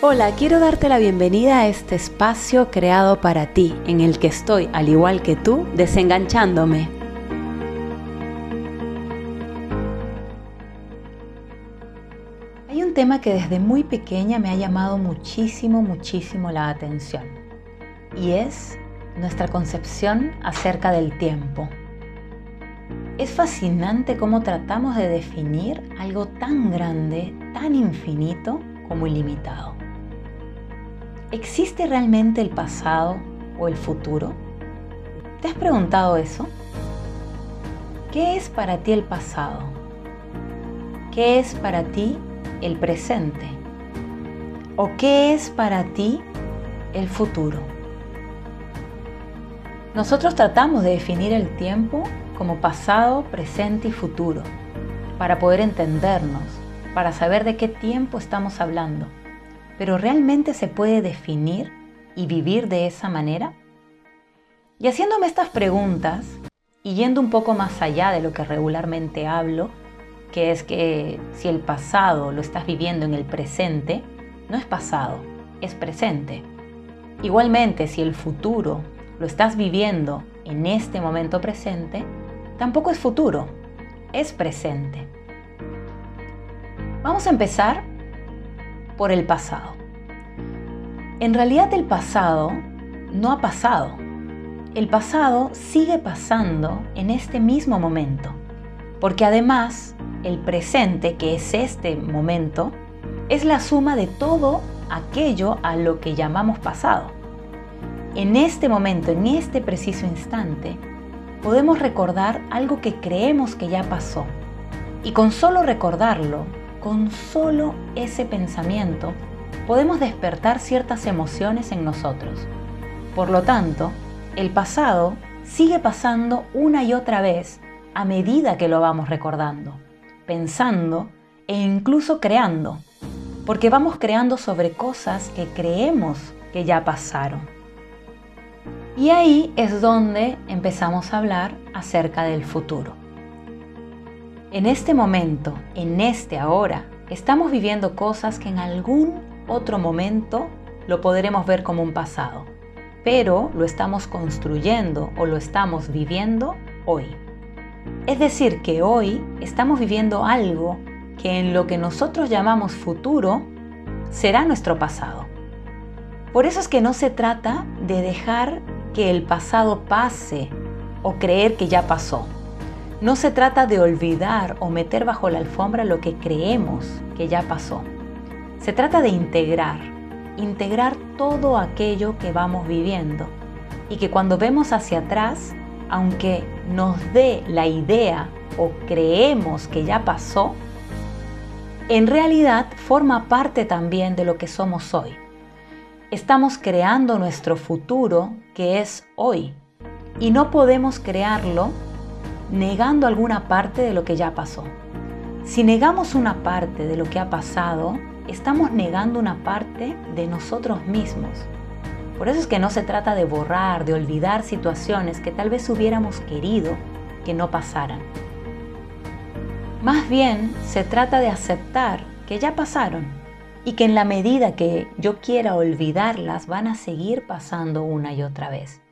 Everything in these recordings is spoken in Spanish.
Hola, quiero darte la bienvenida a este espacio creado para ti, en el que estoy, al igual que tú, desenganchándome. Hay un tema que desde muy pequeña me ha llamado muchísimo, muchísimo la atención, y es nuestra concepción acerca del tiempo. Es fascinante cómo tratamos de definir algo tan grande, tan infinito como ilimitado. ¿Existe realmente el pasado o el futuro? ¿Te has preguntado eso? ¿Qué es para ti el pasado? ¿Qué es para ti el presente? ¿O qué es para ti el futuro? Nosotros tratamos de definir el tiempo como pasado, presente y futuro, para poder entendernos, para saber de qué tiempo estamos hablando pero ¿realmente se puede definir y vivir de esa manera? Y haciéndome estas preguntas y yendo un poco más allá de lo que regularmente hablo, que es que si el pasado lo estás viviendo en el presente, no es pasado, es presente. Igualmente, si el futuro lo estás viviendo en este momento presente, tampoco es futuro, es presente. Vamos a empezar por el pasado. En realidad el pasado no ha pasado. El pasado sigue pasando en este mismo momento, porque además el presente, que es este momento, es la suma de todo aquello a lo que llamamos pasado. En este momento, en este preciso instante, podemos recordar algo que creemos que ya pasó. Y con solo recordarlo, con solo ese pensamiento podemos despertar ciertas emociones en nosotros. Por lo tanto, el pasado sigue pasando una y otra vez a medida que lo vamos recordando, pensando e incluso creando, porque vamos creando sobre cosas que creemos que ya pasaron. Y ahí es donde empezamos a hablar acerca del futuro. En este momento, en este ahora, estamos viviendo cosas que en algún otro momento lo podremos ver como un pasado, pero lo estamos construyendo o lo estamos viviendo hoy. Es decir, que hoy estamos viviendo algo que en lo que nosotros llamamos futuro será nuestro pasado. Por eso es que no se trata de dejar que el pasado pase o creer que ya pasó. No se trata de olvidar o meter bajo la alfombra lo que creemos que ya pasó. Se trata de integrar, integrar todo aquello que vamos viviendo y que cuando vemos hacia atrás, aunque nos dé la idea o creemos que ya pasó, en realidad forma parte también de lo que somos hoy. Estamos creando nuestro futuro que es hoy y no podemos crearlo negando alguna parte de lo que ya pasó. Si negamos una parte de lo que ha pasado, estamos negando una parte de nosotros mismos. Por eso es que no se trata de borrar, de olvidar situaciones que tal vez hubiéramos querido que no pasaran. Más bien se trata de aceptar que ya pasaron y que en la medida que yo quiera olvidarlas van a seguir pasando una y otra vez.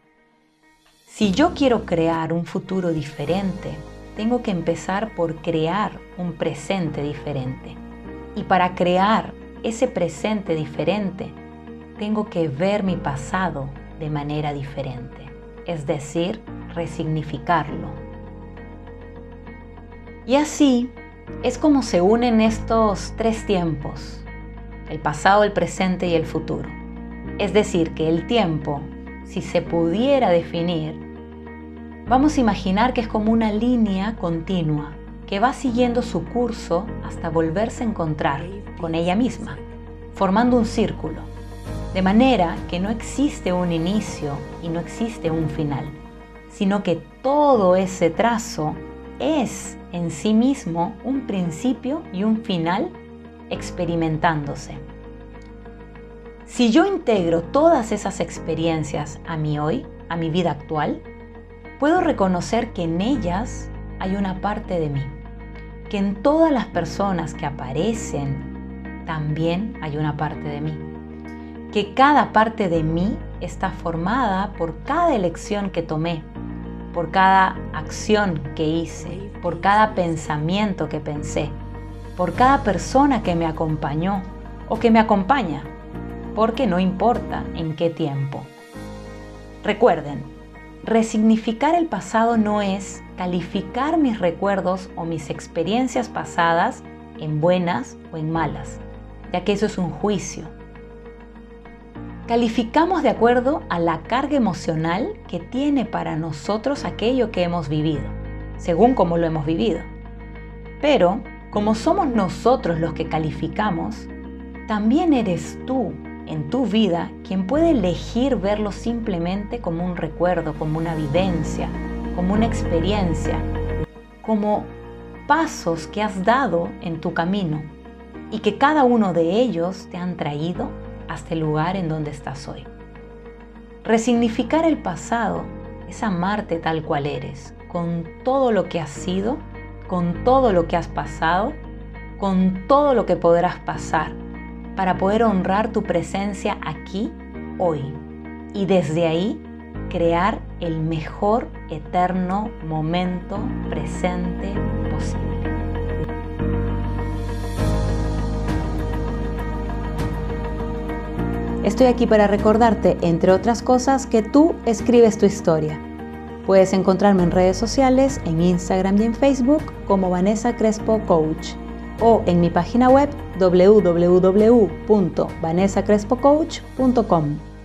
Si yo quiero crear un futuro diferente, tengo que empezar por crear un presente diferente. Y para crear ese presente diferente, tengo que ver mi pasado de manera diferente, es decir, resignificarlo. Y así es como se unen estos tres tiempos, el pasado, el presente y el futuro. Es decir, que el tiempo, si se pudiera definir, Vamos a imaginar que es como una línea continua que va siguiendo su curso hasta volverse a encontrar con ella misma, formando un círculo, de manera que no existe un inicio y no existe un final, sino que todo ese trazo es en sí mismo un principio y un final experimentándose. Si yo integro todas esas experiencias a mi hoy, a mi vida actual, puedo reconocer que en ellas hay una parte de mí, que en todas las personas que aparecen también hay una parte de mí. que cada parte de mí está formada por cada elección que tomé, por cada acción que hice, por cada pensamiento que pensé, por cada persona que me acompañó o que me acompaña, porque no importa en qué tiempo. Recuerden, resignificar el pasado no es calificar mis recuerdos o mis experiencias pasadas en buenas o en malas, ya que eso es un juicio. Calificamos de acuerdo a la carga emocional que tiene para nosotros aquello que hemos vivido, según cómo lo hemos vivido. Pero, como somos nosotros los que calificamos, también eres tú en tu vida quien puede elegir verlo simplemente como un recuerdo, como una vivencia, como una experiencia, como pasos que has dado en tu camino y que cada uno de ellos te han traído hasta el lugar en donde estás hoy. Resignificar el pasado es amarte tal cual eres, con todo lo que has sido, con todo lo que has pasado, con todo lo que podrás pasar, para poder honrar tu presencia aquí, hoy, y desde ahí crear el mejor eterno momento presente posible. Estoy aquí para recordarte, entre otras cosas, que tú escribes tu historia. Puedes encontrarme en redes sociales, en Instagram y en Facebook como Vanessa Crespo Coach o en mi página web www.vanessacrespocoach.com.